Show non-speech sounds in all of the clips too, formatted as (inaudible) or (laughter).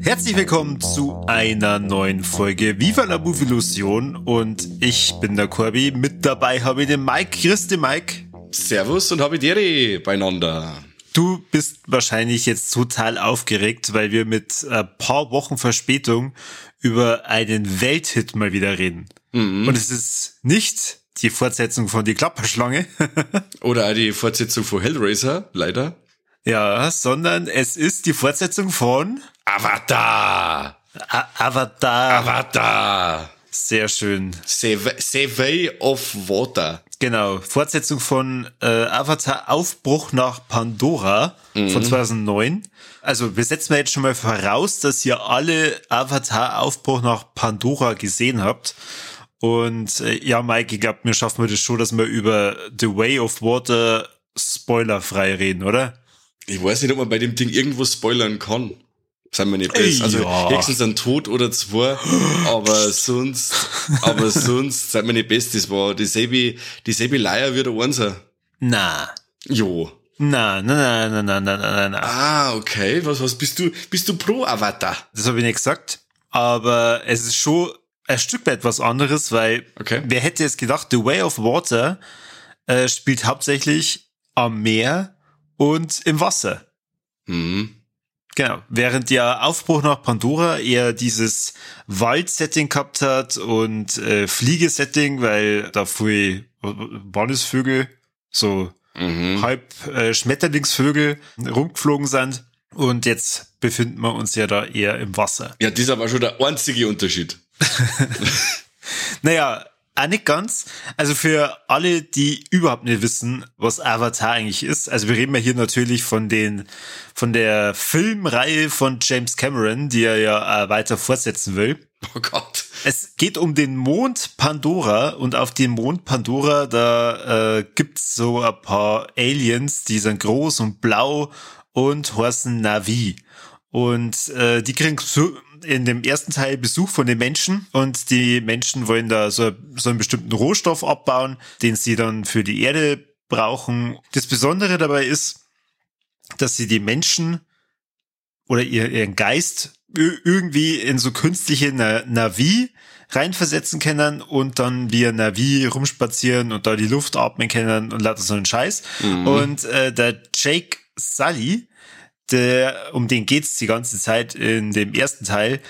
Herzlich willkommen zu einer neuen Folge Viva la Illusion und ich bin der Corby. Mit dabei habe ich den Mike. Grüß dich, Mike. Servus und habe Dere beieinander. Du bist wahrscheinlich jetzt total aufgeregt, weil wir mit ein paar Wochen Verspätung über einen Welthit mal wieder reden. Mhm. Und es ist nicht die Fortsetzung von Die Klapperschlange. (laughs) Oder die Fortsetzung von Hellraiser, leider. Ja, sondern es ist die Fortsetzung von Avatar. A Avatar. Avatar. Sehr schön. Survey of Water. Genau, Fortsetzung von äh, Avatar Aufbruch nach Pandora mhm. von 2009. Also wir setzen mal jetzt schon mal voraus, dass ihr alle Avatar Aufbruch nach Pandora gesehen habt. Und äh, ja, Mike, ich glaube, wir schaffen wir das schon, dass wir über The Way of Water spoilerfrei reden, oder? Ich weiß nicht, ob man bei dem Ding irgendwo spoilern kann. Seien wir nicht best. Also ja. höchstens ein Tod oder zwei, aber sonst, aber (laughs) sonst, seien wir nicht best. Das war dieselbe, dieselbe Leier wie der Einser. Na. Jo. Na, na, na, na, na, na, na. Ah, okay. Was, was bist du? Bist du pro Avatar? Das habe ich nicht gesagt. Aber es ist schon ein Stück weit was anderes, weil okay. wer hätte jetzt gedacht, The Way of Water äh, spielt hauptsächlich am Meer und im Wasser. Mhm. Genau, während der Aufbruch nach Pandora eher dieses Wald-Setting gehabt hat und äh, Fliegesetting, weil da viel Bonnesvögel, so mhm. halb äh, Schmetterlingsvögel rumgeflogen sind. Und jetzt befinden wir uns ja da eher im Wasser. Ja, das ist aber schon der einzige Unterschied. (laughs) naja, auch nicht ganz. Also für alle, die überhaupt nicht wissen, was Avatar eigentlich ist. Also wir reden ja hier natürlich von den, von der Filmreihe von James Cameron, die er ja weiter fortsetzen will. Oh Gott. Es geht um den Mond Pandora und auf dem Mond Pandora, da äh, gibt's so ein paar Aliens, die sind groß und blau und heißen Navi. Und äh, die kriegen so in dem ersten Teil Besuch von den Menschen und die Menschen wollen da so, so einen bestimmten Rohstoff abbauen, den sie dann für die Erde brauchen. Das Besondere dabei ist, dass sie die Menschen oder ihren Geist irgendwie in so künstliche Navi reinversetzen können und dann via Navi rumspazieren und da die Luft atmen können und lauter so einen Scheiß. Mhm. Und äh, der Jake Sully, der, um den geht's die ganze Zeit in dem ersten Teil,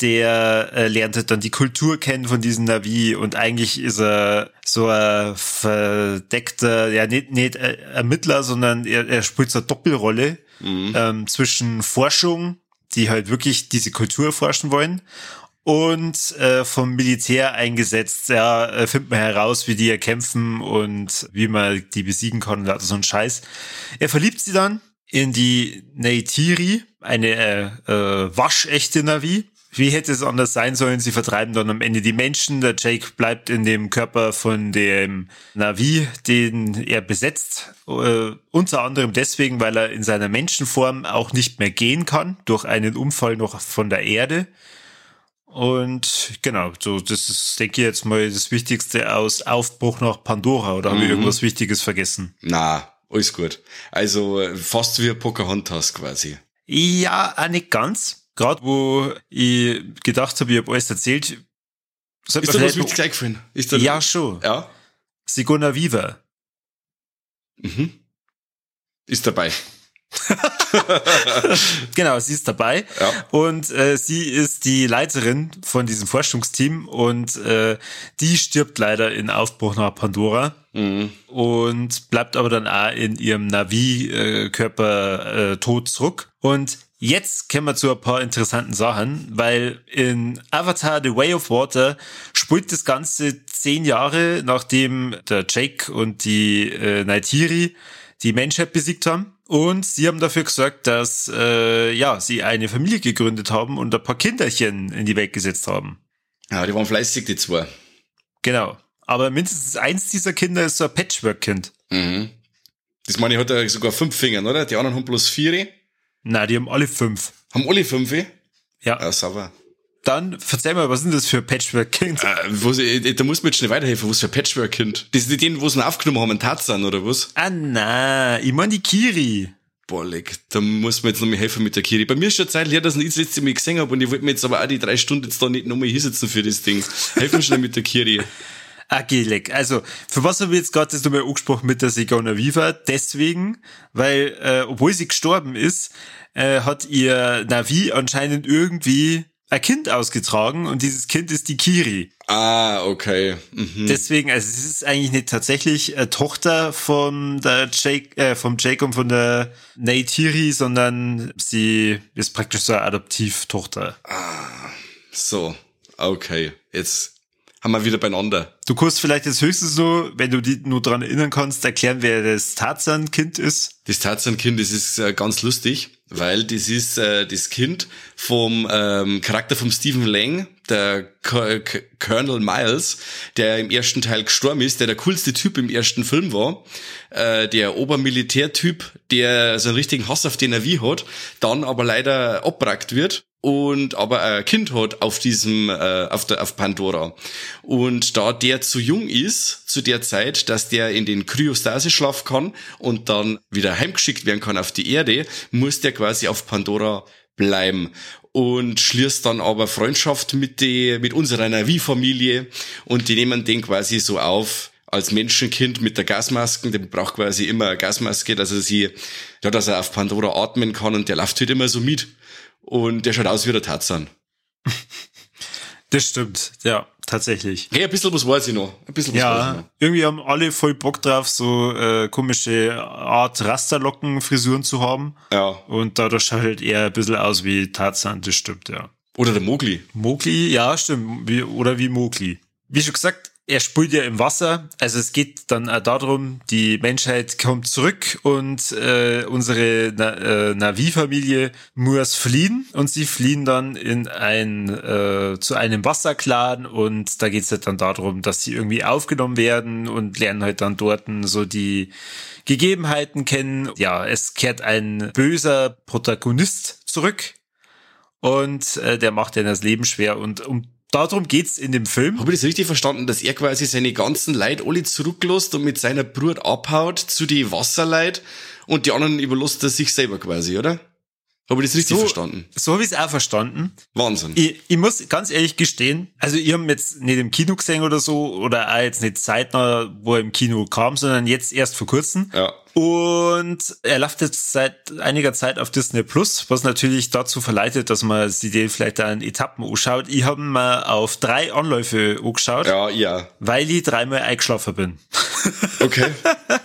der äh, lernt halt dann die Kultur kennen von diesem Navi und eigentlich ist er so ein verdeckter, ja nicht, nicht Ermittler, sondern er, er spielt so eine Doppelrolle mhm. ähm, zwischen Forschung, die halt wirklich diese Kultur forschen wollen und äh, vom Militär eingesetzt. Ja, äh, findet man heraus, wie die ja kämpfen und wie man die besiegen kann und so ein Scheiß. Er verliebt sie dann in die Neytiri, eine äh, äh, waschechte Navi. Wie hätte es anders sein sollen? Sie vertreiben dann am Ende die Menschen. Der Jake bleibt in dem Körper von dem Navi, den er besetzt. Äh, unter anderem deswegen, weil er in seiner Menschenform auch nicht mehr gehen kann, durch einen Unfall noch von der Erde. Und genau, so das ist, denke ich jetzt mal, das Wichtigste aus Aufbruch nach Pandora. Oder mhm. habe ich irgendwas Wichtiges vergessen? Na, alles gut. Also fast wie Pocahontas quasi. Ja, auch nicht ganz. Gerade wo ich gedacht habe, ich habe alles erzählt. Ist da was mit gleich? Ist da ja, schon. Ja. Sigona Viva. Mhm. Ist dabei. (laughs) genau, sie ist dabei. Ja. Und äh, sie ist die Leiterin von diesem Forschungsteam und äh, die stirbt leider in Aufbruch nach Pandora. Mhm. Und bleibt aber dann auch in ihrem Navi-Körper äh, tot zurück. Und Jetzt kommen wir zu ein paar interessanten Sachen, weil in Avatar The Way of Water spielt das Ganze zehn Jahre, nachdem der Jake und die äh, Naitiri die Menschheit besiegt haben. Und sie haben dafür gesorgt, dass äh, ja sie eine Familie gegründet haben und ein paar Kinderchen in die Welt gesetzt haben. Ja, die waren fleißig, die zwei. Genau. Aber mindestens eins dieser Kinder ist so ein Patchwork-Kind. Mhm. Das meine ich, hat er sogar fünf Finger, oder? Die anderen haben bloß vier. Na, die haben alle fünf. Haben alle fünf? Ja. Ja, sauber. Dann verzeih mal, was sind das für Patchwork-Kind? Äh, wo sie, da muss mir jetzt schnell weiterhelfen, was für ein Patchwork-Kind. Das sind die, denen, wo sie aufgenommen haben, Tarzan, oder was? Ah, na, ich mein die Kiri. Boah, leck, da muss mir jetzt noch mal helfen mit der Kiri. Bei mir ist schon Zeit her, dass ich das letzte Mal gesehen habe und ich wollte mir jetzt aber auch die drei Stunden jetzt da nicht nochmal hinsetzen für das Ding. Helf mir schnell mit der Kiri. (laughs) Okay, leck. Also, für was habe ich jetzt gerade das nochmal angesprochen mit der Sigona Viva? Deswegen, weil, äh, obwohl sie gestorben ist, äh, hat ihr Navi anscheinend irgendwie ein Kind ausgetragen und dieses Kind ist die Kiri. Ah, okay. Mhm. Deswegen, also es ist eigentlich nicht tatsächlich eine Tochter von der Jake, äh, vom Jake und von der Neytiri, sondern sie ist praktisch so eine Adoptivtochter. So, okay. Jetzt haben wir wieder beieinander. Du kannst vielleicht jetzt höchstens so, wenn du dich nur dran erinnern kannst, erklären, wer das Tarzan-Kind ist. Das Tarzan-Kind, das ist äh, ganz lustig, weil das ist äh, das Kind vom ähm, Charakter vom Stephen Lang, der K K Colonel Miles, der im ersten Teil gestorben ist, der der coolste Typ im ersten Film war, äh, der Obermilitärtyp, der so einen richtigen Hass auf den wie hat, dann aber leider abbrackt wird und aber ein Kind hat auf diesem äh, auf der auf Pandora und da der zu jung ist zu der Zeit, dass der in den Kryostasis-Schlaf kann und dann wieder heimgeschickt werden kann auf die Erde, muss der quasi auf Pandora bleiben und schließt dann aber Freundschaft mit die mit unserer Navi-Familie und die nehmen den quasi so auf als Menschenkind mit der Gasmaske, der braucht quasi immer eine Gasmaske, dass er sie, ja, dass er auf Pandora atmen kann und der läuft halt immer so mit. Und der schaut aus wie der Tarzan. (laughs) Das stimmt, ja, tatsächlich. Hey, ein bisschen was weiß ich noch. Ein bisschen was weiß ich Ja, noch. irgendwie haben alle voll Bock drauf, so äh, komische Art Rasterlocken-Frisuren zu haben. Ja. Und dadurch schaut halt eher ein bisschen aus wie Tarzan, das stimmt, ja. Oder der Mogli. Mowgli, ja, stimmt. Wie, oder wie Mowgli. Wie schon gesagt, er spielt ja im Wasser. Also es geht dann auch darum, die Menschheit kommt zurück und äh, unsere Na äh, Navi-Familie muss fliehen und sie fliehen dann in ein äh, zu einem Wasserclan und da geht's halt dann darum, dass sie irgendwie aufgenommen werden und lernen halt dann dort so die Gegebenheiten kennen. Ja, es kehrt ein böser Protagonist zurück und äh, der macht ihnen das Leben schwer und um darum geht's in dem Film. Habe ich das richtig verstanden, dass er quasi seine ganzen Leute alle zurücklässt und mit seiner Brut abhaut zu die Wasserleut und die anderen überlässt er sich selber quasi, oder? Habe ich das richtig So- verstanden? So habe ich es auch verstanden. Wahnsinn. Ich, ich muss ganz ehrlich gestehen, also ihr habt jetzt nicht im Kino gesehen oder so, oder auch jetzt nicht zeitnah, wo er im Kino kam, sondern jetzt erst vor kurzem. Ja. Und er läuft jetzt seit einiger Zeit auf Disney Plus, was natürlich dazu verleitet, dass man sich den vielleicht in Etappen anschaut. Ich habe mal auf drei Anläufe angeschaut, Ja, ja. weil ich dreimal eingeschlafen bin. Okay. (laughs)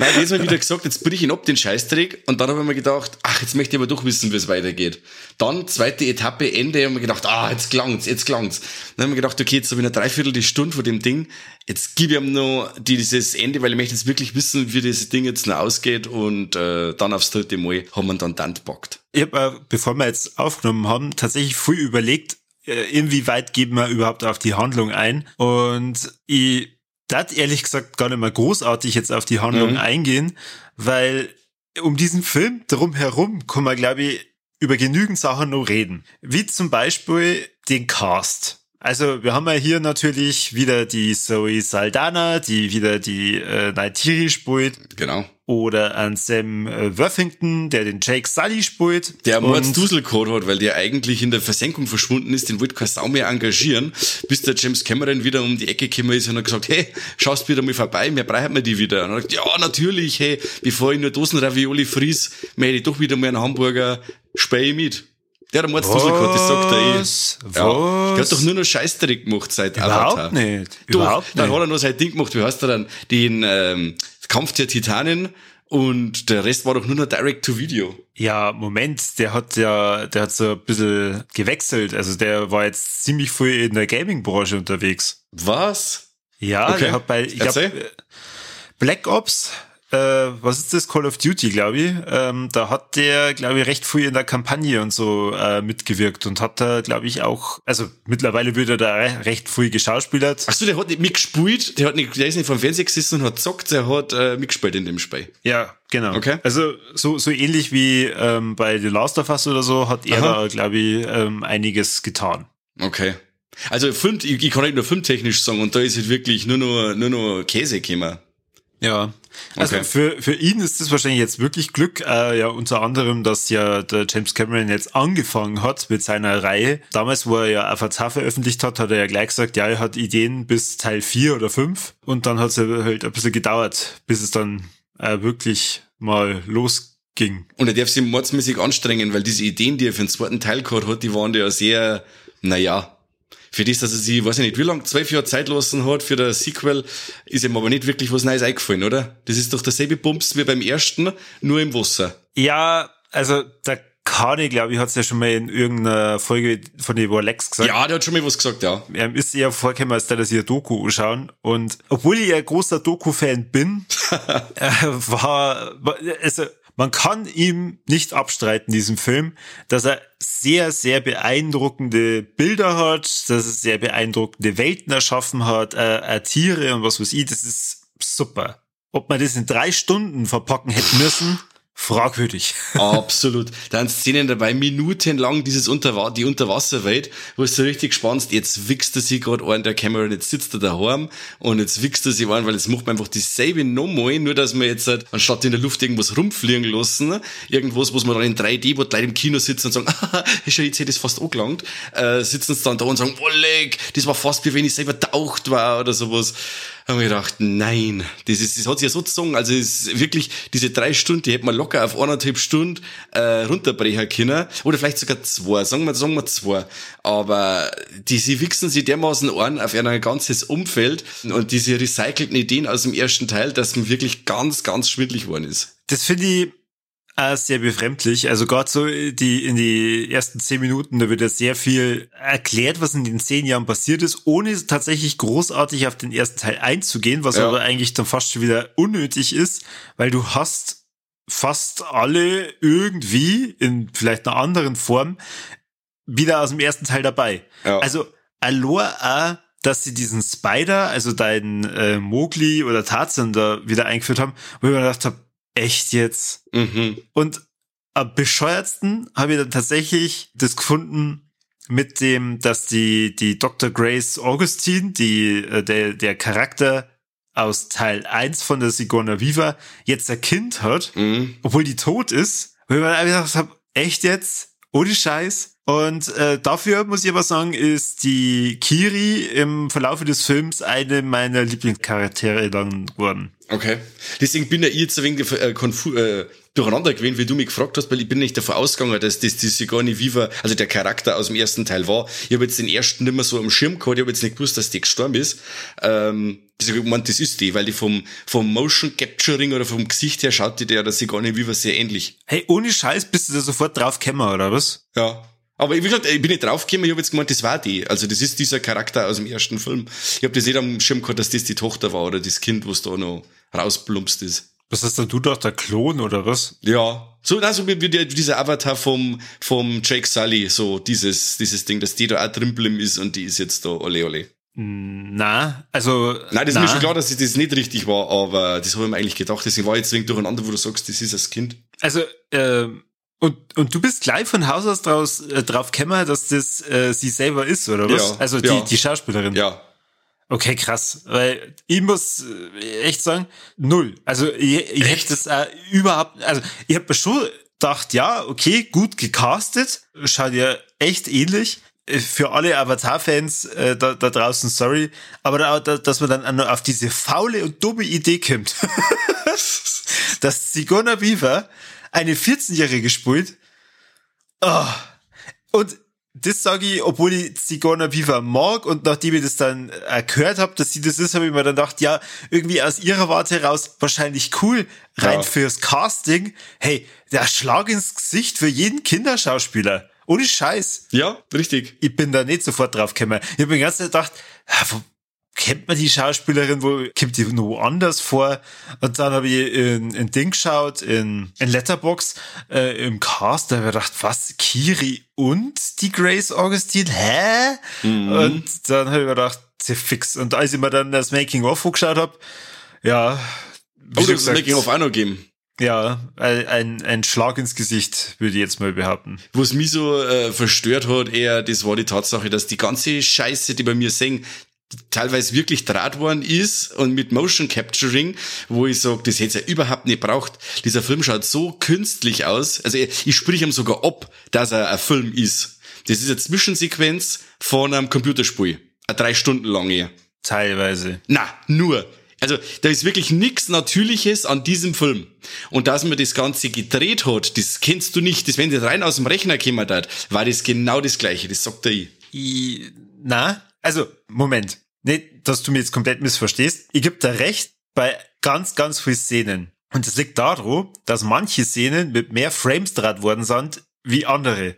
Nein, jetzt mal wieder gesagt, jetzt brich ich ihn ab, den Scheißdreck. Und dann habe ich mir gedacht, ach, jetzt möchte ich aber doch wissen, wie es weitergeht. Dann, zweite Etappe, Ende, und mir gedacht, ah, jetzt klangt's, jetzt klangt's. Dann habe ich mir gedacht, okay, jetzt habe ich eine Dreiviertel die Stunde von dem Ding. Jetzt gebe ich ihm noch dieses Ende, weil ich möchte jetzt wirklich wissen, wie dieses Ding jetzt noch ausgeht. Und äh, dann aufs dritte Mal haben wir dann dann gepackt. Ich habe, äh, bevor wir jetzt aufgenommen haben, tatsächlich früh überlegt, äh, inwieweit geben wir überhaupt auf die Handlung ein. Und ich dat ehrlich gesagt gar nicht mal großartig jetzt auf die Handlung Mhm. eingehen, weil um diesen Film drumherum kann man, glaube ich, über genügend Sachen noch reden. Wie zum Beispiel den Cast. Also wir haben ja hier natürlich wieder die Zoe Saldana, die wieder die äh, Neytiri spielt, Genau. oder an Sam äh, Worthington, der den Jake Sully spielt. Der Und- Mordsduselcode hat, weil der eigentlich in der Versenkung verschwunden ist, den wollte kein Sau mehr engagieren, bis der James Cameron wieder um die Ecke gekommen ist und hat gesagt, hey, schaust wieder mal vorbei, mir brauchen wir die wieder. Und er hat gesagt, ja, natürlich, hey, bevor ich nur Dosenravioli fries, möchte ich doch wieder mal einen Hamburger, späh ich mit. Der hat Mordsduselcode, das sagt er eh. Was? Ja, der hat doch nur noch Scheißdreck gemacht seit Überhaupt Avatar. nicht. Doch, Überhaupt dann nicht. hat er noch sein Ding gemacht, wie heißt er dann? Den ähm, Kampf der Titanen und der Rest war doch nur noch Direct-to-Video. Ja, Moment, der hat ja, der hat so ein bisschen gewechselt. Also der war jetzt ziemlich früh in der Gaming-Branche unterwegs. Was? Ja, Okay. der hat bei, ich äh, Black Ops äh, was ist das, Call of Duty, glaube ich. Ähm, da hat der, glaube ich, recht früh in der Kampagne und so äh, mitgewirkt und hat da, glaube ich, auch, also mittlerweile wird er da recht früh geschauspielert. Ach so, der hat nicht mitgespielt, der hat nicht, der ist nicht vom Fernseher gesessen und hat gezockt, der hat äh, mitgespielt in dem Spiel. Ja, genau. Okay. Also so, so ähnlich wie ähm, bei The Last of Us oder so hat er Aha. da, glaube ich, ähm, einiges getan. Okay. Also Film, ich, ich kann nicht nur filmtechnisch sagen und da ist halt wirklich nur noch, nur noch Käse gekommen. Ja, also okay. für, für ihn ist das wahrscheinlich jetzt wirklich Glück, äh, ja unter anderem, dass ja der James Cameron jetzt angefangen hat mit seiner Reihe. Damals, wo er ja Avatar veröffentlicht hat, hat er ja gleich gesagt, ja, er hat Ideen bis Teil 4 oder 5 und dann hat es halt ein bisschen gedauert, bis es dann äh, wirklich mal losging. Und er darf sich mordsmäßig anstrengen, weil diese Ideen, die er für den zweiten Teil gehabt hat, die waren ja sehr, naja, für das, dass er sich, weiß ich nicht, wie lange, zwölf Jahre Zeit lassen hat für das Sequel, ist ihm aber nicht wirklich was Neues eingefallen, oder? Das ist doch derselbe Bums wie beim ersten, nur im Wasser. Ja, also der Kani, glaube ich, hat es ja schon mal in irgendeiner Folge von den Lex gesagt. Ja, der hat schon mal was gesagt, ja. Er ist eher vorgekommen, als der, dass ich ein Doku anschauen. Und obwohl ich ein großer Doku-Fan bin, (laughs) äh, war, also man kann ihm nicht abstreiten, diesem Film, dass er sehr, sehr beeindruckende Bilder hat, dass er sehr beeindruckende Welten erschaffen hat, äh, äh, Tiere und was weiß ich, das ist super. Ob man das in drei Stunden verpacken hätte müssen, fragwürdig. (laughs) Absolut. Da sind Szenen dabei, minutenlang dieses Unterwa die Unterwasserwelt, wo es so richtig spannend jetzt wichst er sich gerade an der Kamera, jetzt sitzt er daheim und jetzt wichst er sich an, weil jetzt macht man einfach dieselbe nochmal, nur dass man jetzt halt, anstatt in der Luft irgendwas rumfliegen lassen, irgendwas, wo man dann in 3D, wo Leute im Kino sitzen und sagen, (laughs) ah, schon jetzt hätte es fast angelangt, äh, sitzen sie dann da und sagen, oh leck, das war fast wie wenn ich selber taucht war oder sowas haben wir gedacht, nein, das, ist, das hat sich ja so gezogen. Also es ist wirklich, diese drei Stunden, die hätte man locker auf eineinhalb Stunden äh, runterbrechen können. Oder vielleicht sogar zwei, sagen wir, sagen wir zwei. Aber die, sie wichsen sich dermaßen an auf ein ganzes Umfeld und diese recycelten Ideen aus dem ersten Teil, dass man wirklich ganz, ganz schwindlig geworden ist. Das finde ich äh, sehr befremdlich. Also gerade so die in die ersten zehn Minuten, da wird ja sehr viel erklärt, was in den zehn Jahren passiert ist, ohne tatsächlich großartig auf den ersten Teil einzugehen, was ja. aber eigentlich dann fast schon wieder unnötig ist, weil du hast fast alle irgendwie in vielleicht einer anderen Form wieder aus dem ersten Teil dabei. Ja. Also Aloha dass sie diesen Spider, also deinen äh, Mowgli oder Tarzan da wieder eingeführt haben, wo ich mir gedacht habe, echt jetzt? Mhm. Und am bescheuertsten habe ich dann tatsächlich das gefunden mit dem, dass die, die Dr. Grace Augustine, die, äh, der, der Charakter aus Teil 1 von der Sigourney Viva, jetzt ein Kind hat, mhm. obwohl die tot ist. Ich mir einfach gedacht habe, echt jetzt? Ohne Scheiß? Und äh, dafür muss ich aber sagen, ist die Kiri im Verlauf des Films eine meiner Lieblingscharaktere dann geworden. Okay. Deswegen bin ja ich jetzt ein wenig äh, konfu äh, durcheinander gewesen, wie du mich gefragt hast, weil ich bin nicht davon ausgegangen, dass das die Sigourney Viva, also der Charakter aus dem ersten Teil war. Ich habe jetzt den ersten nicht mehr so am Schirm gehabt, ich habe jetzt nicht gewusst, dass die gestorben ist. Ähm, ich gemeint, das ist die, weil die vom, vom Motion Capturing oder vom Gesicht her schaut die der der Sigourney Viva sehr ähnlich. Hey, ohne Scheiß bist du da sofort drauf gekommen, oder was? Ja. Aber wie gesagt, ich bin nicht draufgekommen, ich habe jetzt gemeint, das war die. Also das ist dieser Charakter aus dem ersten Film. Ich habe das nicht am Schirm gehabt, dass das die Tochter war oder das Kind, was da noch rausplumpst ist. Was hast denn du doch, der Klon oder was? Ja. So, also wie, wie dieser Avatar vom, vom Jake Sully, so dieses, dieses Ding, dass die da auch drin ist und die ist jetzt da ole ole. Na, also. Nein, das na. ist mir schon klar, dass das nicht richtig war, aber das habe ich mir eigentlich gedacht. Deswegen war ich jetzt wegen durcheinander, wo du sagst, das ist das Kind. Also, äh, und, und du bist gleich von Haus aus draus, äh, drauf gekommen, dass das äh, sie selber ist, oder was? Ja, also die, ja. die Schauspielerin. Ja. Okay, krass. Weil ich muss äh, echt sagen, null. Also ich, ich hätte das äh, überhaupt, also ich habe mir schon gedacht, ja, okay, gut gecastet, schaut ja echt ähnlich. Äh, für alle Avatar-Fans äh, da, da draußen, sorry, aber da, da, dass man dann auf diese faule und dumme Idee kommt, (laughs) dass Sigourney Weaver eine 14-Jährige spielt. Oh. Und das sage ich, obwohl ich Sigourney Weaver mag und nachdem ich das dann äh, gehört habe, dass sie das ist, habe ich mir dann gedacht, ja, irgendwie aus ihrer Warte heraus wahrscheinlich cool, rein ja. fürs Casting. Hey, der Schlag ins Gesicht für jeden Kinderschauspieler. Ohne Scheiß. Ja, richtig. Ich bin da nicht sofort drauf gekommen. Ich habe mir Zeit gedacht, kennt man die Schauspielerin, wo kommt die noch anders vor? Und dann habe ich in, in Ding geschaut, in, in Letterbox, äh, im Cast, da habe ich gedacht, was, Kiri und die Grace Augustine? Hä? Mhm. Und dann habe ich gedacht, sie fix. Und als ich mir dann das Making-of angeschaut habe, ja. Oh, das Making-of auch noch geben. Ja, ein, ein Schlag ins Gesicht, würde ich jetzt mal behaupten. Was mich so äh, verstört hat, eher, das war die Tatsache, dass die ganze Scheiße, die bei mir singen, teilweise wirklich draht worden ist und mit Motion Capturing, wo ich sage, das hätte es ja überhaupt nicht braucht. Dieser Film schaut so künstlich aus. Also ich, ich sprich ihm sogar ab, dass er ein Film ist. Das ist eine Zwischensequenz von einem Computerspiel. Eine drei Stunden lange. Teilweise. Na, nur. Also da ist wirklich nichts Natürliches an diesem Film. Und dass man das Ganze gedreht hat, das kennst du nicht. Das, wenn das rein aus dem Rechner gekommen hat, war das genau das Gleiche. Das sagt er ich. ich na, also, Moment. Nicht, dass du mir jetzt komplett missverstehst. Ich gebe dir recht bei ganz, ganz vielen Szenen. Und das liegt daran, dass manche Szenen mit mehr Frames draht worden sind wie andere.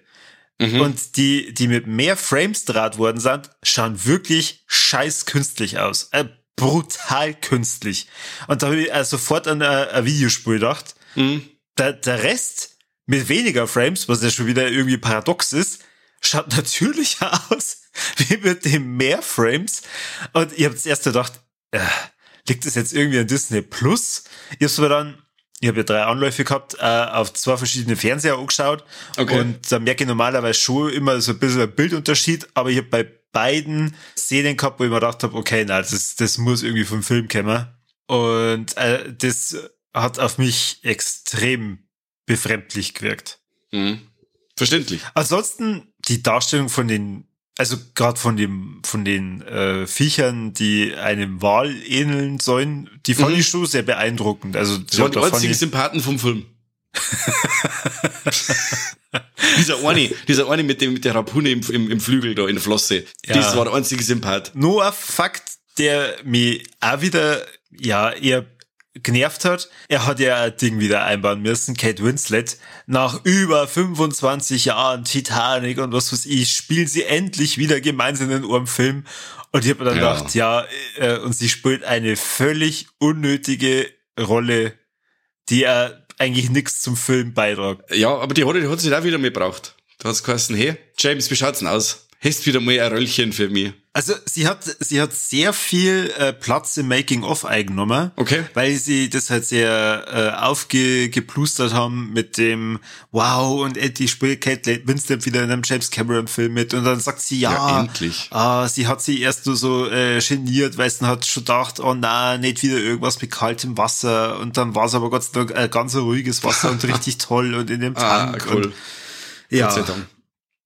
Mhm. Und die, die mit mehr Frames draht worden sind, schauen wirklich scheiß künstlich aus. Äh, brutal künstlich. Und da habe ich äh, sofort an ein, ein Videospiel gedacht. Mhm. Der, der Rest mit weniger Frames, was ja schon wieder irgendwie paradox ist, schaut (laughs) natürlich aus wie mit dem mehr Frames. Und ich habe das erste gedacht, äh, liegt das jetzt irgendwie an Disney Plus? Ich habe aber dann, ich habe ja drei Anläufe gehabt, äh, auf zwei verschiedene Fernseher angeschaut. Okay. Und da merke ich normalerweise schon immer so ein bisschen Bildunterschied, aber ich habe bei beiden Szenen gehabt, wo ich mir gedacht habe, okay, na, das, das muss irgendwie vom Film kommen. Und äh, das hat auf mich extrem befremdlich gewirkt. Mhm. Verständlich. Ansonsten die Darstellung von den also gerade von dem von den äh, Viechern, die einem Wal ähneln sollen, die fand mhm. ich schon sehr beeindruckend. Also das waren die einzigen Sympathen vom Film. (laughs) dieser eine, dieser eine mit dem mit der Harpune im, im, im Flügel da in der Flosse, ja. das war der einzige Sympath. Nur ein Fakt, der mich auch wieder ja eher genervt hat. Er hat ja ein Ding wieder einbauen müssen, Kate Winslet. Nach über 25 Jahren Titanic und was weiß ich, spielen sie endlich wieder gemeinsam in einem Film. Und ich habe mir dann ja. gedacht, ja, äh, und sie spielt eine völlig unnötige Rolle, die er eigentlich nichts zum Film beitragt. Ja, aber die Rolle die hat sich auch wieder mitgebracht. Du hast geheißen, hey, James, wie schaut's denn aus? Hast wieder mal ein Röllchen für mich? Also sie hat sie hat sehr viel äh, Platz im Making of eingenommen, okay. weil sie das halt sehr äh, aufgeplustert haben mit dem Wow und Eddie spielt Kate Winslet wieder in einem James Cameron Film mit und dann sagt sie ja, ja endlich. Ah, sie hat sie erst nur so äh, geniert, weil sie hat schon gedacht, oh na, nicht wieder irgendwas mit kaltem Wasser und dann war es aber Gott sei Dank ein ganz ruhiges Wasser und (laughs) richtig toll und in dem ah, Tank. Ah, cool. Und, ja.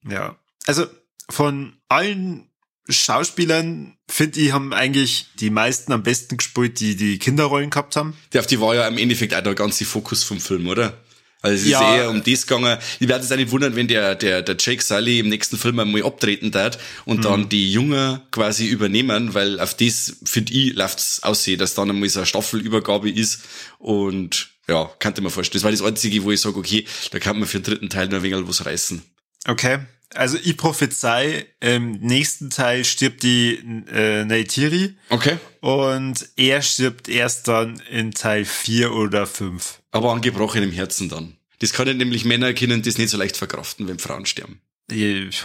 Ja. Also von allen Schauspielern, finde ich, haben eigentlich die meisten am besten gespielt, die die Kinderrollen gehabt haben. Die auf die war ja im Endeffekt auch der ganze Fokus vom Film, oder? Also es ist ja. eher um das gegangen. Ich werde es auch nicht wundern, wenn der, der, der Jake Sully im nächsten Film einmal abtreten wird und mhm. dann die Jungen quasi übernehmen, weil auf das, finde ich, läuft's aussehen, dass dann einmal so eine Staffelübergabe ist und ja, könnte man vorstellen. Das war das Einzige, wo ich sage, okay, da kann man für den dritten Teil noch ein wenig was reißen. Okay also ich prophezei, im nächsten Teil stirbt die äh, Neytiri. Okay. Und er stirbt erst dann in Teil 4 oder 5. Aber an gebrochenem Herzen dann. Das können nämlich Männer können das nicht so leicht verkraften, wenn Frauen sterben.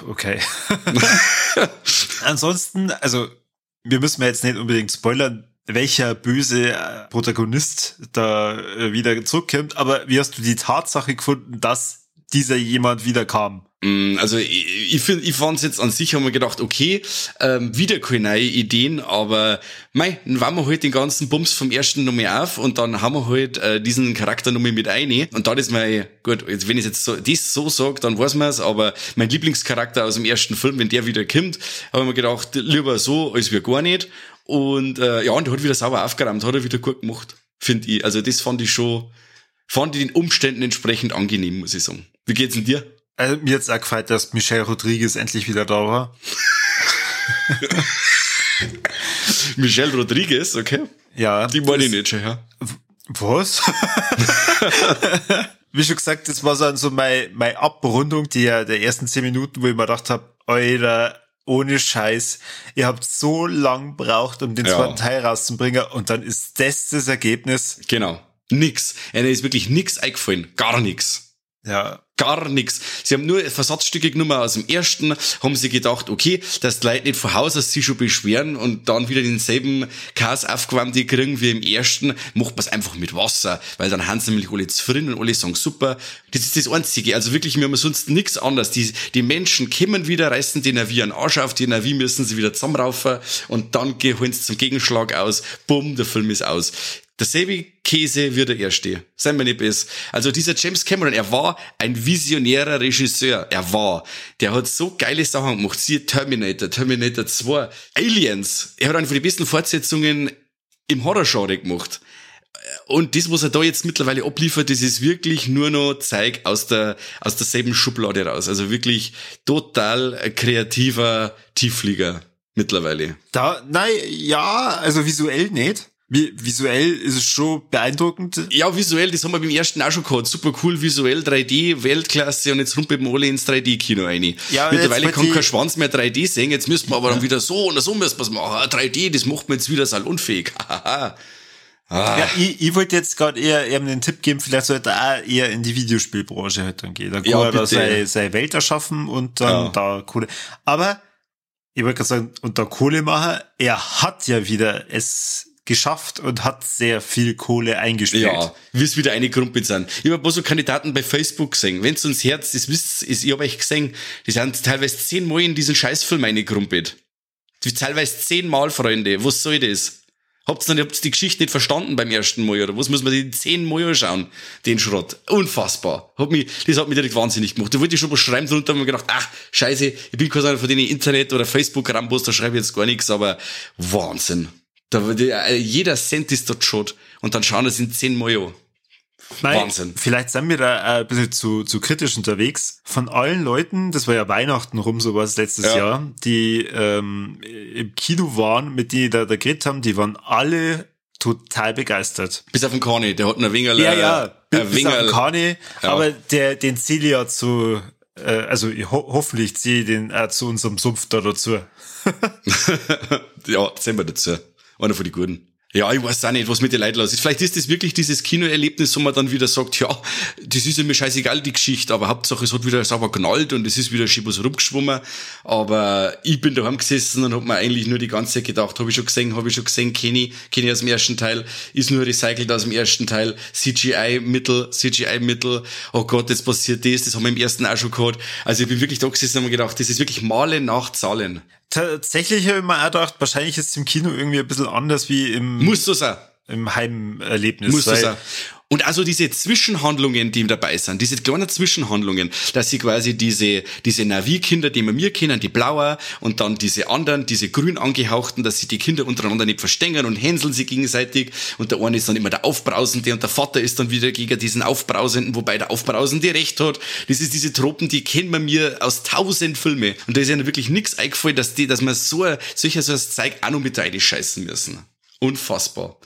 Okay. (laughs) Ansonsten, also wir müssen jetzt nicht unbedingt spoilern, welcher böse äh, Protagonist da äh, wieder zurückkommt, aber wie hast du die Tatsache gefunden, dass dieser jemand wieder kam? Mm, also ich, ich, find, ich fand's jetzt an sich, haben wir gedacht, okay, ähm, wieder keine neue Ideen, aber mei, dann waren wir halt den ganzen Bums vom ersten nochmal auf und dann haben wir halt äh, diesen Charakter nochmal mit ein. Und da ist mein, gut, jetzt, wenn ich jetzt so, das so sage, dann weiß man's, aber mein Lieblingscharakter aus dem ersten Film, wenn der wieder kommt, habe ich mir gedacht, lieber so als wir gar nicht. Und äh, ja, und der hat wieder sauber aufgeräumt, hat er wieder gut gemacht, finde ich. Also das fand ich schon, fand ich den Umständen entsprechend angenehm, muss ich sagen. Wie geht's denn dir? Also, mir jetzt auch gefallen, dass Michelle Rodriguez endlich wieder da war. (laughs) Michelle Rodriguez, okay. Ja. Die meine ich nicht schon, ja. Was? (laughs) Wie schon gesagt, das war so, so meine, meine Abrundung der, der ersten zehn Minuten, wo ich mir gedacht habe, Alter, ohne Scheiß, ihr habt so lang braucht, um den ja. zweiten Teil rauszubringen und dann ist das das Ergebnis. Genau. Nix. Einer ist wirklich nix eingefallen. Gar nix. Ja. Gar nix. Sie haben nur Versatzstücke genommen aus dem ersten, haben sie gedacht, okay, dass die Leute nicht von Haus aus sich schon beschweren und dann wieder denselben Chaos aufgewärmt kriegen wie im ersten, macht man es einfach mit Wasser, weil dann haben sie nämlich alle zufrieden und alle sagen super. Das ist das Einzige. Also wirklich, wir haben sonst nichts anderes. Die, die Menschen kommen wieder, reißen den Navi an Arsch auf, den Navi müssen sie wieder zusammenraufen und dann holen sie zum Gegenschlag aus. Bumm, der Film ist aus. Derselbe Käse wie der erste. Seien wir nicht besser. Also dieser James Cameron, er war ein visionärer Regisseur. Er war. Der hat so geile Sachen gemacht. Siehe Terminator, Terminator 2, Aliens. Er hat eine von den besten Fortsetzungen im Horror-Genre gemacht. Und das, was er da jetzt mittlerweile abliefert, das ist wirklich nur noch Zeug aus der, aus derselben Schublade raus. Also wirklich total kreativer Tiefflieger mittlerweile. Da, nein, ja, also visuell nicht. Wie, visuell ist es schon beeindruckend. Ja, visuell, das haben wir beim ersten auch schon gehabt. Super cool, visuell, 3D, Weltklasse und jetzt rumpeln wir alle ins 3D-Kino rein. Ja, Mittlerweile kann kein Schwanz mehr 3D sehen, jetzt müssen wir aber dann wieder so und so müssen wir es machen. 3D, ah, das macht man jetzt wieder salonfähig. (laughs) ah. Ja, ich, ich wollte jetzt gerade eher eben den Tipp geben, vielleicht sollte er auch eher in die Videospielbranche halt dann gehen. Da kann ja, er da seine, seine Welt erschaffen und dann ja. da Kohle. Aber ich wollte gerade sagen, und da Kohle machen, er hat ja wieder es geschafft und hat sehr viel Kohle eingespielt. Ja, es wieder eine Gruppe sind. Ich habe so Kandidaten bei Facebook gesehen. Wenn es uns Herz, das wisst ist, ich habe euch gesehen, die sind teilweise zehnmal in diesen Scheißfilm eingekrumpelt. Die teilweise zehnmal, Freunde. Was soll das? Habt ihr die Geschichte nicht verstanden beim ersten Mal, oder was muss man die zehnmal schauen? Den Schrott. Unfassbar. Hat mich, das hat mich direkt wahnsinnig gemacht. Da wollte ich schon was schreiben drunter und mir gedacht, ach, scheiße, ich bin keiner von denen Internet- oder Facebook-Rambos, da schreibe ich jetzt gar nichts, aber Wahnsinn. Da, äh, jeder Cent ist dort schon. Und dann schauen das in 10 Mal Wahnsinn. Vielleicht sind wir da ein bisschen zu, zu kritisch unterwegs. Von allen Leuten, das war ja Weihnachten rum, sowas letztes ja. Jahr, die ähm, im Kino waren, mit denen da, da geredet haben, die waren alle total begeistert. Bis auf den Kani, der hat einen Wingerl. Ja, ja, äh, bis, bis auf den Kani, ja. aber der, den zähle ja zu, äh, also ho hoffentlich ziehe ich den äh, zu unserem Sumpf da dazu. (laughs) ja, sehen wir dazu. Einer von den Guten. Ja, ich weiß auch nicht, was mit den Leuten los ist. Vielleicht ist das wirklich dieses Kinoerlebnis, wo man dann wieder sagt, ja, das ist ja mir scheißegal, die Geschichte, aber Hauptsache es hat wieder sauber knallt und es ist wieder schön was rumgeschwommen. Aber ich bin daheim gesessen und hab mir eigentlich nur die ganze Zeit gedacht, habe ich schon gesehen, habe ich schon gesehen, Kenny, Kenny aus dem ersten Teil, ist nur recycelt aus dem ersten Teil, CGI-Mittel, CGI-Mittel, oh Gott, jetzt passiert das, das haben wir im ersten auch schon gehabt. Also ich bin wirklich da gesessen und hab mir gedacht, das ist wirklich Male nach Zahlen. Tatsächlich habe ich mir auch gedacht, wahrscheinlich ist es im Kino irgendwie ein bisschen anders wie im, Muss so sein. im Heimerlebnis. Muss so sein. Und also diese Zwischenhandlungen, die dabei sind, diese kleinen Zwischenhandlungen, dass sie quasi diese, diese Navi-Kinder, die wir mir kennen, die Blauer und dann diese anderen, diese grün angehauchten, dass sie die Kinder untereinander nicht verstängen und hänseln sie gegenseitig und der eine ist dann immer der Aufbrausende und der Vater ist dann wieder gegen diesen Aufbrausenden, wobei der Aufbrausende recht hat. Das ist diese Tropen, die kennen wir mir aus tausend Filme und da ist ja wirklich nichts eingefallen, dass die, dass man so, solcher so ein Zeug auch noch mit rein scheißen müssen. Unfassbar.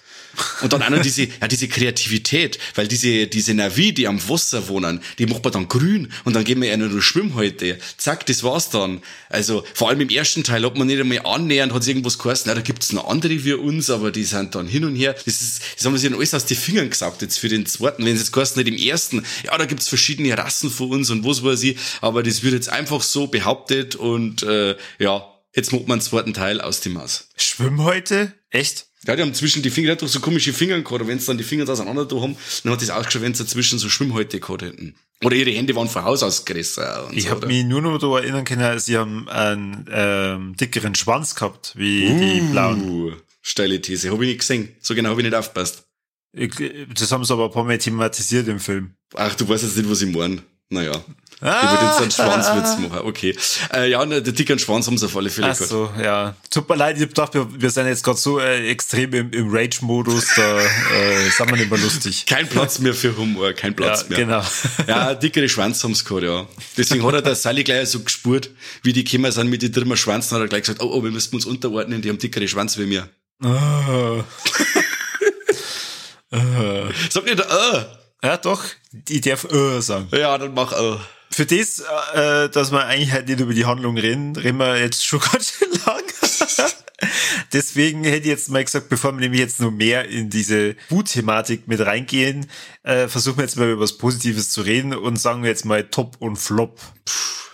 Und dann auch noch diese, ja, diese Kreativität, weil diese, diese Navi, die am Wasser wohnen, die macht man dann grün und dann gehen wir ja nur schwimmen heute. Zack, das war's dann. Also, vor allem im ersten Teil hat man nicht einmal annähernd, hat irgendwas geheißen, na, da gibt's noch andere wie uns, aber die sind dann hin und her. Das ist, das haben wir sich dann alles aus den Fingern gesagt, jetzt für den zweiten. Wenn es jetzt geheißen nicht im ersten, ja, da gibt's verschiedene Rassen von uns und was weiß ich, aber das wird jetzt einfach so behauptet und, äh, ja, jetzt macht man einen zweiten Teil aus dem Maus. Schwimmen heute? Echt? Ja, die haben zwischen die Finger, die hat doch so komische Finger gehabt, und wenn sie dann die Finger auseinander da haben, dann hat das ausgeschaut, wenn sie dazwischen so Schwimmhäute gehabt hätten. Oder ihre Hände waren von Haus aus größer. ich so, habe mich nur noch daran erinnern können, sie haben einen ähm, dickeren Schwanz gehabt, wie uh, die blauen. Steile These, habe ich nicht gesehen. So genau habe ich nicht aufgepasst. Ich, das haben sie aber ein paar Mal thematisiert im Film. Ach, du weißt jetzt nicht, was ich meine. Naja. Ah. Ich würde jetzt einen Schwanzwitz machen. Okay. Äh, ja, ne, der dicken Schwanz haben sie auf alle Fälle Ach so, ja. Tut mir leid, ich dachte, wir, wir sind jetzt gerade so äh, extrem im, im Rage-Modus, da äh, sind wir nicht mehr lustig. (laughs) Kein Platz mehr für Humor, kein Platz ja, mehr. Genau. (laughs) Ja, dickere Schwanz haben sie gehabt, ja. Deswegen hat er der Sally gleich so gespürt, wie die gekommen sind mit den dritten Schwanzen, hat er gleich gesagt, oh, oh, wir müssen uns unterordnen, die haben dickere Schwanz wie mir. Ah. (laughs) Sag nicht, äh. Ja, doch, ich darf äh sagen. Ja, dann mach äh. für das, äh, dass wir eigentlich halt nicht über die Handlung reden, reden wir jetzt schon (laughs) ganz schön lang. (laughs) Deswegen hätte ich jetzt mal gesagt, bevor wir nämlich jetzt noch mehr in diese Wut-Thematik mit reingehen, äh, versuchen wir jetzt mal über was Positives zu reden und sagen wir jetzt mal Top und Flop.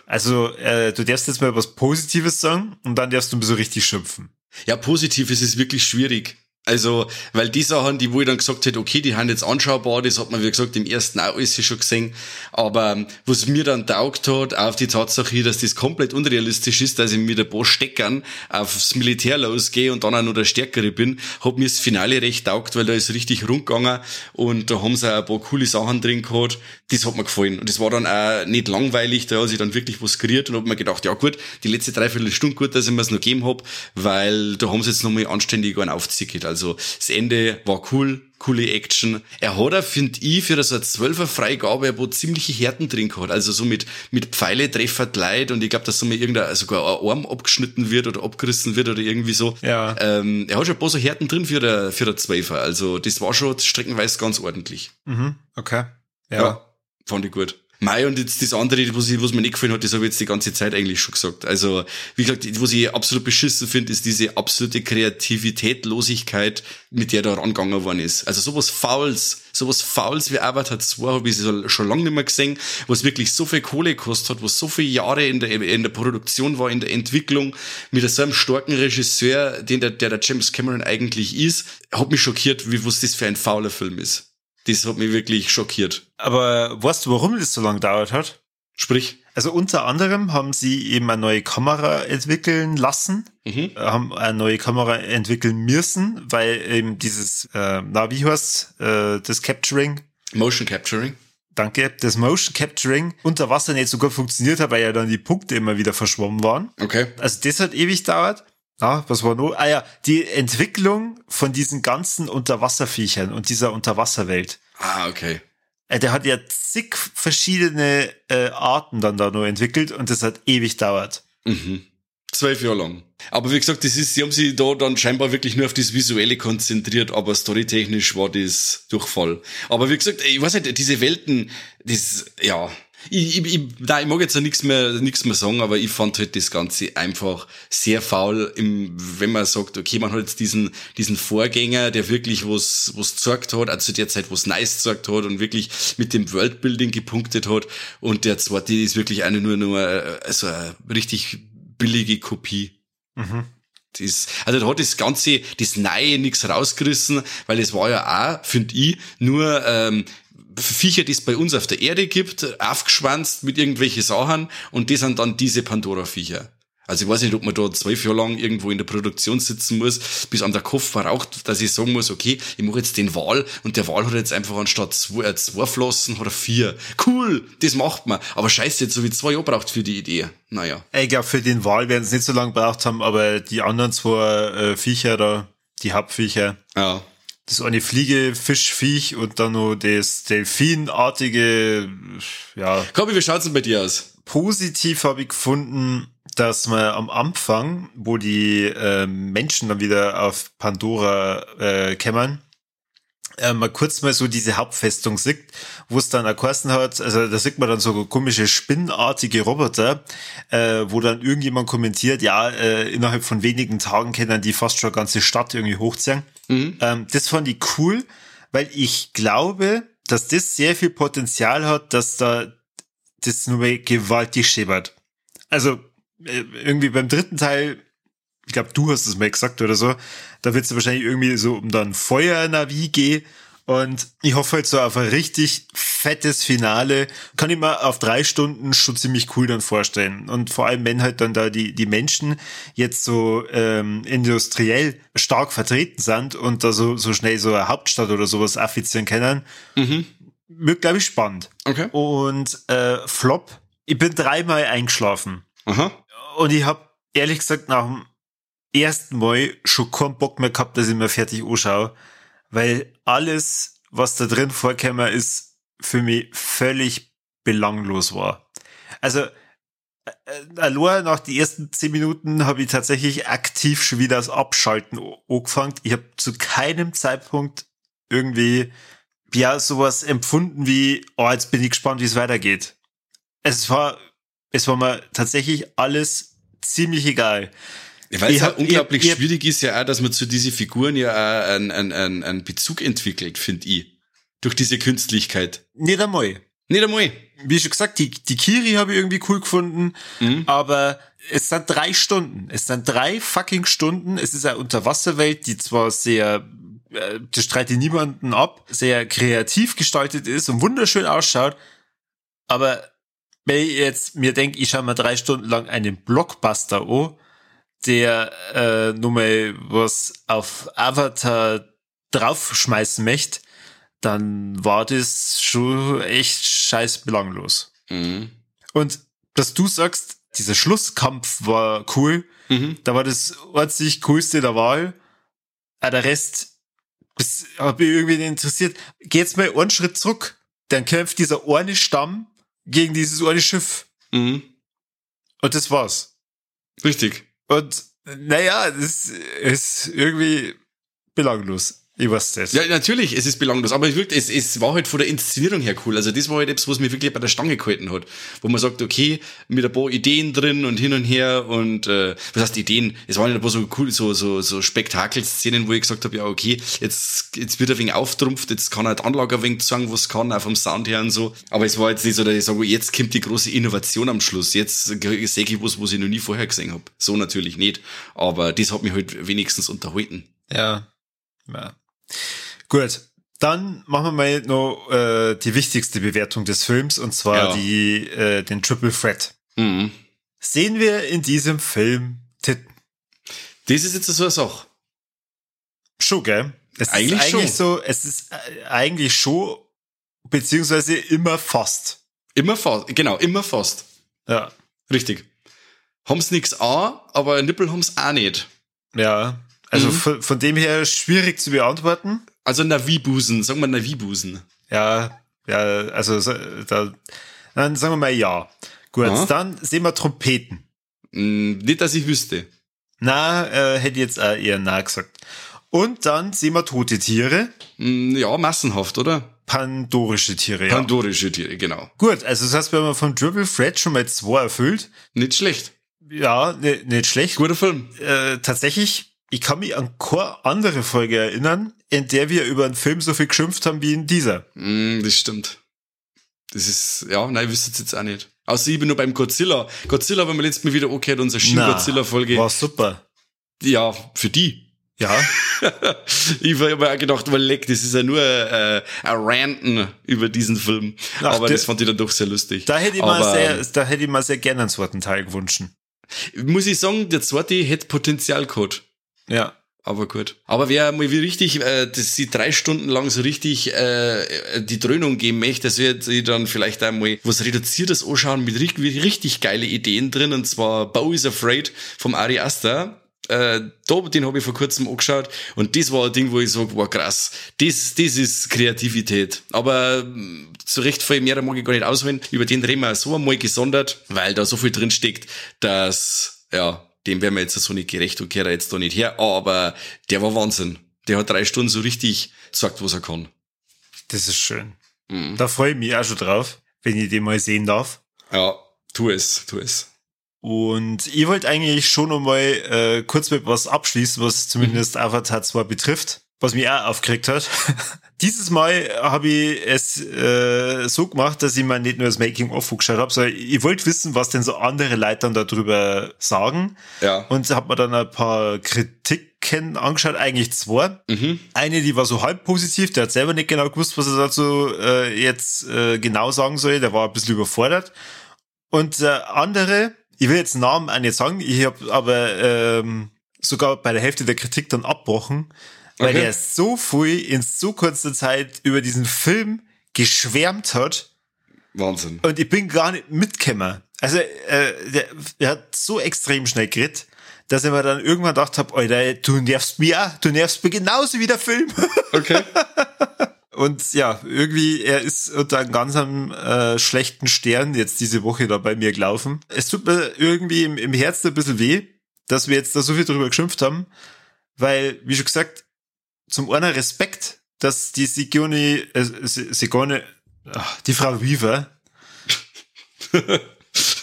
Also, äh, du darfst jetzt mal was Positives sagen und dann darfst du so richtig schimpfen. Ja, positiv ist es wirklich schwierig. Also, weil die Sachen, die wo ich dann gesagt hätte, okay, die haben jetzt anschaubar, das hat man, wie gesagt, im ersten auch alles schon gesehen. Aber ähm, was mir dann taugt hat, auf die Tatsache, dass das komplett unrealistisch ist, dass ich mit ein paar Steckern aufs Militär losgehe und dann auch noch der Stärkere bin, hat mir das Finale recht taugt, weil da ist richtig rund gegangen und da haben sie auch ein paar coole Sachen drin gehabt. Das hat mir gefallen. Und das war dann auch nicht langweilig, da hat sich dann wirklich was kreiert und hab mir gedacht, ja gut, die letzte dreiviertel Stunde gut, dass ich mir es noch gegeben hab, weil da haben sie jetzt nochmal anständig einen aufzickert. Also also das Ende war cool, coole Action. Er hat er, finde ich, für so eine 12er Freigabe, wo ziemliche Härten drin hat. Also so mit, mit Pfeile treffert Leid und ich glaube, dass so mal irgendein, sogar ein Arm abgeschnitten wird oder abgerissen wird oder irgendwie so. Ja. Ähm, er hat schon ein paar so Härten drin für der, für der 12er. Also das war schon streckenweise ganz ordentlich. Mhm, okay. Ja. ja. Fand ich gut. Mai und jetzt das andere, was, ich, was mir nicht gefallen hat, das habe ich jetzt die ganze Zeit eigentlich schon gesagt. Also, wie gesagt, was ich absolut beschissen finde, ist diese absolute Kreativitätlosigkeit, mit der da rangegangen worden ist. Also sowas Fouls, sowas Fouls wie Avatar 2 habe ich schon lange nicht mehr gesehen, was wirklich so viel Kohle gekostet hat, was so viele Jahre in der, in der Produktion war, in der Entwicklung, mit so einem starken Regisseur, den der, der, der James Cameron eigentlich ist, hat mich schockiert, wie was das für ein fauler Film ist. Das hat mich wirklich schockiert. Aber weißt du, warum das so lange gedauert hat? Sprich. Also unter anderem haben sie eben eine neue Kamera entwickeln lassen, mhm. haben eine neue Kamera entwickeln müssen, weil eben dieses, äh, na wie heißt äh, das Capturing? Motion Capturing. Danke. Das Motion Capturing unter Wasser nicht so gut funktioniert hat, weil ja dann die Punkte immer wieder verschwommen waren. Okay. Also das hat ewig dauert. Ah, was war nur? Ah ja, die Entwicklung von diesen ganzen Unterwasserviechern und dieser Unterwasserwelt. Ah, okay. Äh, der hat ja zig verschiedene äh, Arten dann da nur entwickelt und das hat ewig dauert. Mhm. Zwölf Jahre lang. Aber wie gesagt, das ist, sie haben sich da dann scheinbar wirklich nur auf das Visuelle konzentriert, aber storytechnisch war das Durchfall. Aber wie gesagt, ich weiß nicht, diese Welten, das, ja, ich, ich, ich, da, ich mag jetzt nichts mehr, nichts mehr sagen, aber ich fand halt das Ganze einfach sehr faul, im, wenn man sagt, okay, man hat jetzt diesen, diesen Vorgänger, der wirklich was, was gezeigt hat, also zu der Zeit was nice gezeigt hat und wirklich mit dem Worldbuilding gepunktet hat und der zweite ist wirklich eine nur, nur, also eine richtig billige Kopie. Mhm. Das, also da hat das Ganze, das Neue nichts rausgerissen, weil es war ja auch, finde ich, nur ähm, Viecher, die es bei uns auf der Erde gibt, aufgeschwanzt mit irgendwelche Sachen und die sind dann diese Pandora-Viecher. Also ich weiß nicht, ob man da zwölf Jahre lang irgendwo in der Produktion sitzen muss, bis an der Kopf verraucht, dass ich sagen muss, okay, ich mache jetzt den Wal und der Wal hat jetzt einfach anstatt zwei, äh, zwei Flossen hat er vier. Cool, das macht man. Aber scheiße, jetzt so wie zwei Jahre braucht für die Idee. Naja. Ich glaube, für den Wal werden es nicht so lange braucht haben, aber die anderen zwei äh, Viecher da, die Hauptviecher. Ja das eine Fliege, Fischviech und dann noch das Delfinartige, ja. Kobi, wie schaut's denn bei dir aus? Positiv habe ich gefunden, dass man am Anfang, wo die äh, Menschen dann wieder auf Pandora äh, kämmern, äh, mal kurz mal so diese Hauptfestung sieht, wo es dann erkosten hat, also da sieht man dann so komische spinnartige Roboter, äh, wo dann irgendjemand kommentiert, ja, äh, innerhalb von wenigen Tagen können die fast schon ganze Stadt irgendwie hochziehen. Mhm. Ähm, das fand ich cool, weil ich glaube, dass das sehr viel Potenzial hat, dass da das nur gewaltig schäbert. Also äh, irgendwie beim dritten Teil ich glaube, du hast es mal gesagt oder so, da wird es wahrscheinlich irgendwie so um dann Feuer-Navi gehen. Und ich hoffe jetzt so auf ein richtig fettes Finale. Kann ich mir auf drei Stunden schon ziemlich cool dann vorstellen. Und vor allem, wenn halt dann da die, die Menschen jetzt so ähm, industriell stark vertreten sind und da so, so schnell so eine Hauptstadt oder sowas affizieren können, mhm. wird, glaube ich, spannend. Okay. Und äh, Flop, ich bin dreimal eingeschlafen. Aha. Und ich habe ehrlich gesagt nach dem ersten Mal schon keinen Bock mehr gehabt, dass ich mir fertig anschaue, weil alles, was da drin vorkäme, ist für mich völlig belanglos war. Also, äh, allein nach die ersten zehn Minuten habe ich tatsächlich aktiv schon wieder das Abschalten angefangen. Ich habe zu keinem Zeitpunkt irgendwie ja sowas empfunden wie, oh, jetzt bin ich gespannt, wie es weitergeht. es war, es war mir tatsächlich alles ziemlich egal. Weil es halt unglaublich ich, schwierig ist ja auch, dass man zu diesen Figuren ja auch einen, einen, einen Bezug entwickelt, finde ich. Durch diese Künstlichkeit. Nicht einmal. Nicht einmal. Wie schon gesagt, die, die Kiri habe ich irgendwie cool gefunden, mhm. aber es sind drei Stunden. Es sind drei fucking Stunden. Es ist eine Unterwasserwelt, die zwar sehr, äh, das streitet niemanden ab, sehr kreativ gestaltet ist und wunderschön ausschaut, aber wenn ich jetzt mir denke, ich schaue mal drei Stunden lang einen Blockbuster an, der äh, nur mal was auf Avatar draufschmeißen möchte, dann war das schon echt scheiß belanglos. Mhm. Und dass du sagst, dieser Schlusskampf war cool, mhm. da war das einzig coolste der Wahl. Aber der Rest, das hat mich irgendwie interessiert. Geh jetzt mal einen Schritt zurück. Dann kämpft dieser eine Stamm gegen dieses eine Schiff. Mhm. Und das war's. Richtig. Und naja, das ist irgendwie belanglos. Ich weiß das. Ja, natürlich, es ist belanglos, aber es, wirkt, es, es war halt von der Inszenierung her cool. Also das war halt etwas, was mir wirklich bei der Stange gehalten hat. Wo man sagt, okay, mit ein paar Ideen drin und hin und her und äh, was heißt Ideen? Es waren ein paar so cool, so, so, so Spektakelszenen, wo ich gesagt habe, ja, okay, jetzt, jetzt wird er wegen auftrumpft, jetzt kann er die Anlage ein wenig sagen, was kann, auch vom Sound her und so. Aber es war jetzt nicht so, dass ich sage, jetzt kommt die große Innovation am Schluss. Jetzt sehe ich was, was ich noch nie vorher gesehen habe. So natürlich nicht. Aber das hat mich halt wenigstens unterhalten. Ja. Ja. Gut, dann machen wir mal noch äh, die wichtigste Bewertung des Films und zwar ja. die äh, den Triple Threat. Mhm. Sehen wir in diesem Film Titten? Das ist jetzt so eine Sache. Schon, gell? Es eigentlich ist eigentlich schon. so, es ist äh, eigentlich schon, beziehungsweise immer fast. Immer fast, genau, immer fast. Ja. Richtig. Haben's nix an, aber Nippel haben's auch nicht. Ja. Also mhm. von, von, dem her schwierig zu beantworten. Also Navi-Busen, sagen wir Navi-Busen. Ja, ja, also da, dann sagen wir mal ja. Gut, Aha. dann sehen wir Trompeten. Mm, nicht, dass ich wüsste. Na, äh, hätte ich jetzt auch eher nah gesagt. Und dann sehen wir tote Tiere. Mm, ja, massenhaft, oder? Pandorische Tiere, ja. Pandorische Tiere, genau. Gut, also das heißt, wir haben von Triple Threat schon mal zwei erfüllt. Nicht schlecht. Ja, nicht schlecht. Guter Film. Äh, tatsächlich ich kann mich an keine andere Folge erinnern, in der wir über einen Film so viel geschimpft haben wie in dieser. Mm, das stimmt. Das ist, ja, nein, ich wüsste jetzt auch nicht. Außer ich bin nur beim Godzilla. Godzilla haben wir letztes Mal wieder okay, unsere Shin-Godzilla-Folge. War super. Ja, für die. Ja. (laughs) ich habe mir auch gedacht, weil leck, das ist ja nur äh, ein Ranten über diesen Film. Ach, Aber das fand ich dann doch sehr lustig. Da hätte ich Aber, mal sehr, da hätte ich mal sehr gerne einen zweiten Teil gewünscht. Muss ich sagen, der zweite hätte Potenzial gehabt. Ja. Aber gut. Aber wer mal wie richtig, äh, dass sie drei Stunden lang so richtig äh, die Dröhnung geben möchte, das wird sie dann vielleicht einmal was Reduziertes anschauen mit richtig, richtig geile Ideen drin. Und zwar Bow is Afraid vom Ari Aster. Äh, da, den habe ich vor kurzem angeschaut und das war ein Ding, wo ich sage, wow, krass, das, das ist Kreativität. Aber so recht viel mehr mag ich gar nicht ausholen. Über den reden wir so einmal gesondert, weil da so viel drin steckt, dass, ja, dem wären wir jetzt so nicht gerecht und kehre jetzt da nicht her, aber der war Wahnsinn. Der hat drei Stunden so richtig gesagt, was er kann. Das ist schön. Mhm. Da freue ich mich auch schon drauf, wenn ich den mal sehen darf. Ja, tu es, tu es. Und ich wollte eigentlich schon noch mal äh, kurz mit was abschließen, was zumindest mhm. Avatar 2 betrifft was mich auch aufgeregt hat. (laughs) Dieses Mal habe ich es äh, so gemacht, dass ich mir nicht nur das Making-of geschaut habe, sondern ich wollte wissen, was denn so andere Leute dann darüber sagen. Ja. Und habe mir dann ein paar Kritiken angeschaut, eigentlich zwei. Mhm. Eine, die war so halb positiv, der hat selber nicht genau gewusst, was er dazu äh, jetzt äh, genau sagen soll, der war ein bisschen überfordert. Und der andere, ich will jetzt Namen auch nicht sagen, ich habe aber ähm, sogar bei der Hälfte der Kritik dann abbrochen, weil okay. er so viel in so kurzer Zeit über diesen Film geschwärmt hat. Wahnsinn. Und ich bin gar nicht mitgekommen. Also, äh, der, der hat so extrem schnell geredet, dass ich mir dann irgendwann gedacht habe, Alter, du nervst mich auch, du nervst mich genauso wie der Film. (laughs) Okay. Und ja, irgendwie, er ist unter einem ganz äh, schlechten Stern jetzt diese Woche da bei mir gelaufen. Es tut mir irgendwie im, im Herzen ein bisschen weh, dass wir jetzt da so viel drüber geschimpft haben, weil, wie schon gesagt, zum einen Respekt, dass die Sigourney, äh, Sigourney, ach, die Frau Weaver,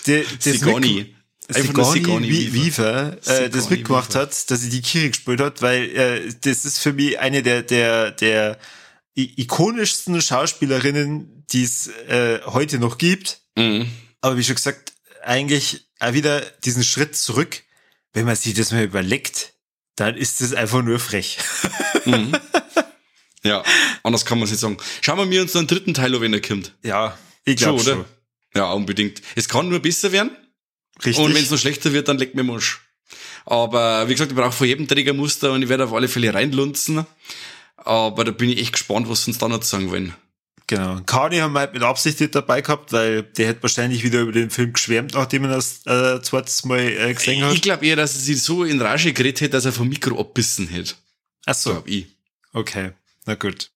der, Sigourney. Sigourney Weaver, äh, das mitgemacht Weaver. hat, dass sie die Kiri gespielt hat, weil äh, das ist für mich eine der der der ikonischsten Schauspielerinnen, die es äh, heute noch gibt. Mhm. Aber wie schon gesagt, eigentlich auch wieder diesen Schritt zurück, wenn man sich das mal überlegt, dann ist das einfach nur frech. (laughs) Mhm. Ja, anders kann man es nicht sagen. Schauen wir mir uns einen dritten Teil an, wenn er kommt. Ja, ich glaube schon, oder? Schon. Ja, unbedingt. Es kann nur besser werden. Richtig. Und wenn es noch schlechter wird, dann leckt mir Musch. Aber wie gesagt, ich brauche von jedem Trägermuster und ich werde auf alle Fälle reinlunzen. Aber da bin ich echt gespannt, was sie uns da noch sagen wollen. Genau. Kani haben wir halt mit Absicht nicht dabei gehabt, weil der hätte wahrscheinlich wieder über den Film geschwärmt, nachdem er das äh, zweites Mal äh, gesehen hat. Ich glaube eher, dass er sich so in Rage geredet hätte, dass er vom Mikro abbissen hätte. Ach so. Ich. Okay, na gut.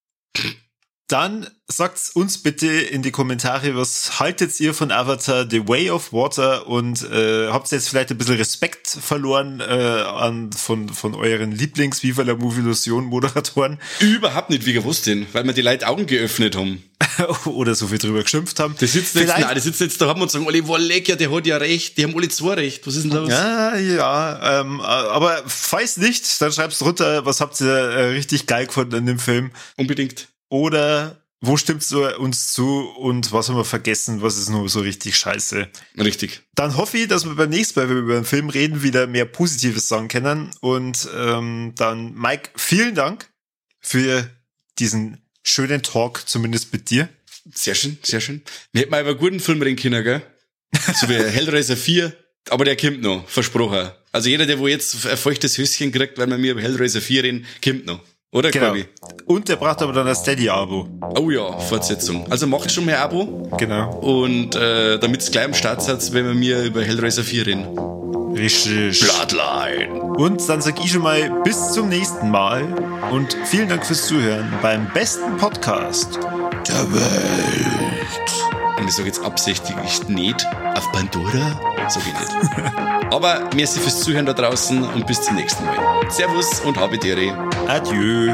Dann sagt uns bitte in die Kommentare, was haltet ihr von Avatar The Way of Water und äh, habt ihr jetzt vielleicht ein bisschen Respekt verloren äh, an, von, von euren Lieblings-Viva la Movie-Illusion-Moderatoren? Überhaupt nicht, wie gewusst denn, weil wir die Leute Augen geöffnet haben. (laughs) Oder so viel drüber geschimpft haben. Die sitzen jetzt, nein, die sitzen jetzt da haben und sagen, Oli Wolleck, ja, der hat ja recht, die haben alle zwei recht. Was ist denn los? Ja, ja, ähm, aber falls nicht, dann schreibst drunter, was habt ihr äh, richtig geil gefunden in dem Film. Unbedingt. Oder wo stimmst du uns zu und was haben wir vergessen, was ist nur so richtig scheiße? Richtig. Dann hoffe ich, dass wir beim nächsten Mal, wenn wir über den Film reden, wieder mehr Positives sagen können. Und ähm, dann, Mike, vielen Dank für diesen schönen Talk, zumindest mit dir. Sehr schön, sehr schön. Wir hätten mal über einen guten Film reden können, gell? So wie (laughs) Hellraiser 4, aber der kommt noch, versprochen. Also jeder, der wo jetzt ein feuchtes Höschen kriegt, weil wir mir über Hellraiser 4 reden, kommt noch. Oder, genau. Corby? Und der braucht aber dann ein Steady-Abo. Oh ja, Fortsetzung. Also macht schon mehr Abo. Genau. Und äh, damit es gleich am Start seid, wenn wir mir über Hellraiser 4 reden. Richtig. Bloodline. Und dann sag ich schon mal bis zum nächsten Mal und vielen Dank fürs Zuhören beim besten Podcast der Welt. Und ich sage jetzt absichtlich nicht auf Pandora, sag ich nicht. (laughs) Aber merci fürs Zuhören da draußen und bis zum nächsten Mal. Servus und habe. Adieu.